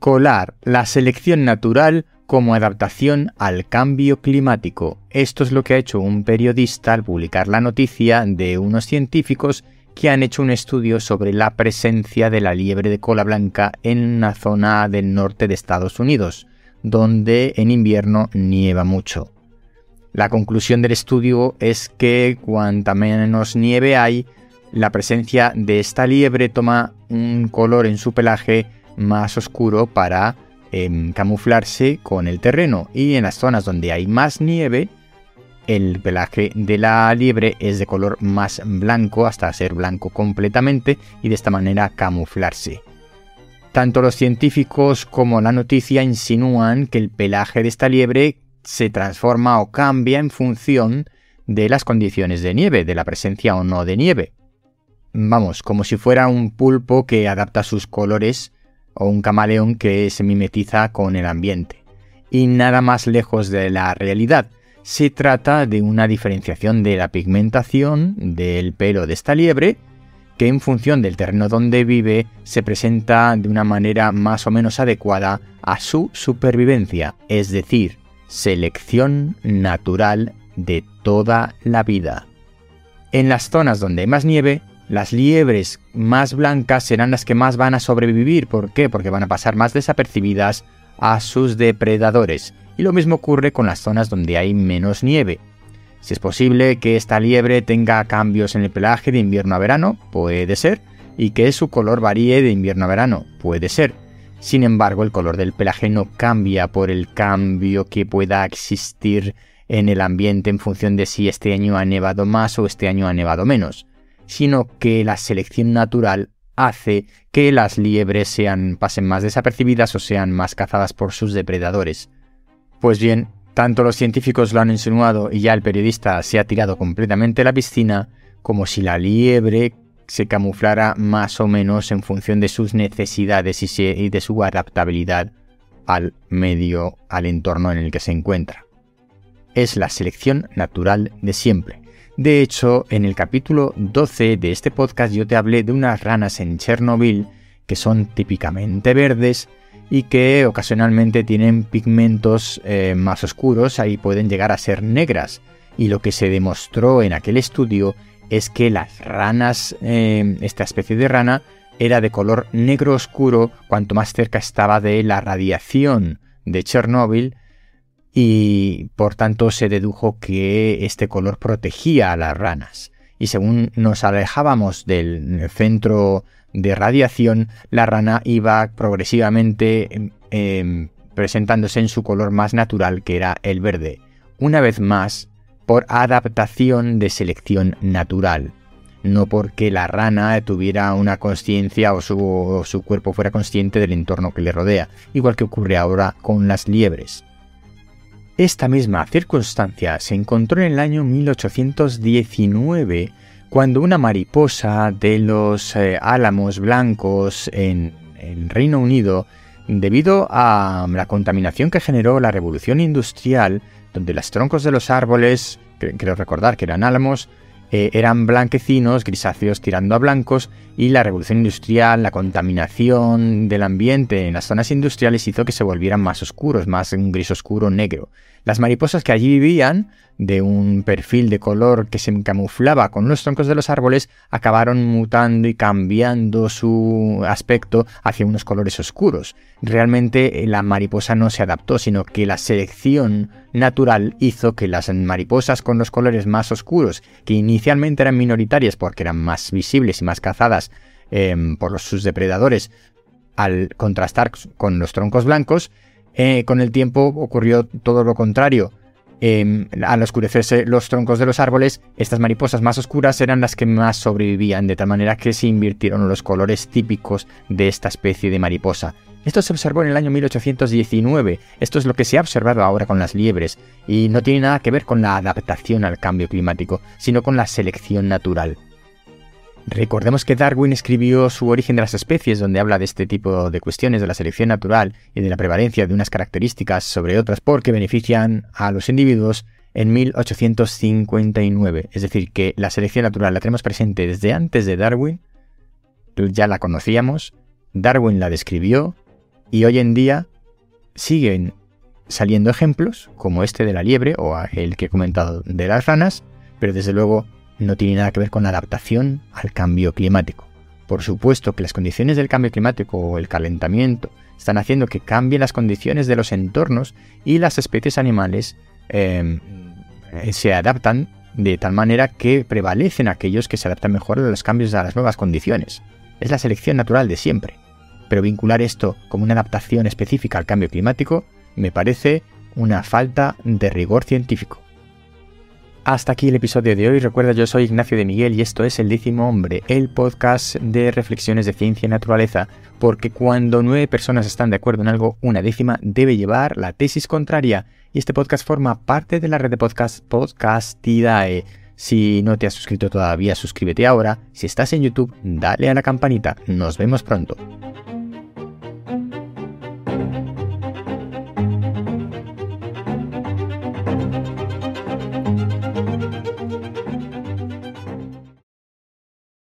Colar la selección natural como adaptación al cambio climático. Esto es lo que ha hecho un periodista al publicar la noticia de unos científicos que han hecho un estudio sobre la presencia de la liebre de cola blanca en una zona del norte de Estados Unidos, donde en invierno nieva mucho. La conclusión del estudio es que cuanta menos nieve hay, la presencia de esta liebre toma un color en su pelaje más oscuro para em, camuflarse con el terreno y en las zonas donde hay más nieve el pelaje de la liebre es de color más blanco hasta ser blanco completamente y de esta manera camuflarse. Tanto los científicos como la noticia insinúan que el pelaje de esta liebre se transforma o cambia en función de las condiciones de nieve, de la presencia o no de nieve. Vamos, como si fuera un pulpo que adapta sus colores o un camaleón que se mimetiza con el ambiente. Y nada más lejos de la realidad. Se trata de una diferenciación de la pigmentación del pelo de esta liebre que en función del terreno donde vive se presenta de una manera más o menos adecuada a su supervivencia, es decir, selección natural de toda la vida. En las zonas donde hay más nieve, las liebres más blancas serán las que más van a sobrevivir. ¿Por qué? Porque van a pasar más desapercibidas a sus depredadores. Y lo mismo ocurre con las zonas donde hay menos nieve. Si es posible que esta liebre tenga cambios en el pelaje de invierno a verano, puede ser, y que su color varíe de invierno a verano, puede ser. Sin embargo, el color del pelaje no cambia por el cambio que pueda existir en el ambiente en función de si este año ha nevado más o este año ha nevado menos sino que la selección natural hace que las liebres sean pasen más desapercibidas o sean más cazadas por sus depredadores. Pues bien, tanto los científicos lo han insinuado y ya el periodista se ha tirado completamente la piscina, como si la liebre se camuflara más o menos en función de sus necesidades y de su adaptabilidad al medio, al entorno en el que se encuentra. Es la selección natural de siempre. De hecho, en el capítulo 12 de este podcast yo te hablé de unas ranas en Chernobyl que son típicamente verdes y que ocasionalmente tienen pigmentos eh, más oscuros, ahí pueden llegar a ser negras. Y lo que se demostró en aquel estudio es que las ranas, eh, esta especie de rana, era de color negro oscuro cuanto más cerca estaba de la radiación de Chernóbil y por tanto se dedujo que este color protegía a las ranas. Y según nos alejábamos del centro de radiación, la rana iba progresivamente em, em, presentándose en su color más natural, que era el verde. Una vez más, por adaptación de selección natural, no porque la rana tuviera una conciencia o o su cuerpo fuera consciente del entorno que le rodea, igual que ocurre ahora con las liebres. Esta misma circunstancia se encontró en el año 1819 cuando una mariposa de los eh, álamos blancos en el Reino Unido, debido a la contaminación que generó la revolución industrial, donde los troncos de los árboles, creo recordar que eran álamos, eh, eran blanquecinos, grisáceos tirando a blancos, y la revolución industrial, la contaminación del ambiente en las zonas industriales hizo que se volvieran más oscuros, más un gris oscuro negro. Las mariposas que allí vivían, de un perfil de color que se camuflaba con los troncos de los árboles, acabaron mutando y cambiando su aspecto hacia unos colores oscuros. Realmente eh, la mariposa no se adaptó, sino que la selección natural hizo que las mariposas con los colores más oscuros, que inicialmente eran minoritarias porque eran más visibles y más cazadas em, por sus depredadores, al contrastar con los troncos blancos, eh, con el tiempo ocurrió todo lo contrario. Em, al oscurecerse los troncos de los árboles, estas mariposas más oscuras eran las que más sobrevivían, de tal manera que se invirtieron los colores típicos de esta especie de mariposa. Esto se observó en el año 1819, esto es lo que se ha observado ahora con las liebres, y no tiene nada que ver con la adaptación al cambio climático, sino con la selección natural. Recordemos que Darwin escribió su origen de las especies, donde habla de este tipo de cuestiones de la selección natural y de la prevalencia de unas características sobre otras porque benefician a los individuos en 1859. Es decir, que la selección natural la tenemos presente desde antes de Darwin, ya la conocíamos, Darwin la describió Y hoy en día siguen saliendo ejemplos, como este de la liebre o el que he comentado de las ranas, pero desde luego no tiene nada que ver con la adaptación al cambio climático. Por supuesto que las condiciones del cambio climático o el calentamiento están haciendo que cambien las condiciones de los entornos y las especies animales em, se adaptan de tal manera que prevalecen aquellos que se adaptan mejor a los cambios a las nuevas condiciones. Es la selección natural de siempre. Pero vincular esto como una adaptación específica al cambio climático me parece una falta de rigor científico. Hasta aquí el episodio de hoy. Recuerda, yo soy Ignacio de Miguel y esto es El décimo hombre, el podcast de reflexiones de ciencia y naturaleza, porque cuando nueve personas están de acuerdo en algo, una décima debe llevar la tesis contraria. Y este podcast forma parte de la red de podcast Podcastidae. Si no te has suscrito todavía, suscríbete ahora. Si estás en YouTube, dale a la campanita. Nos vemos pronto.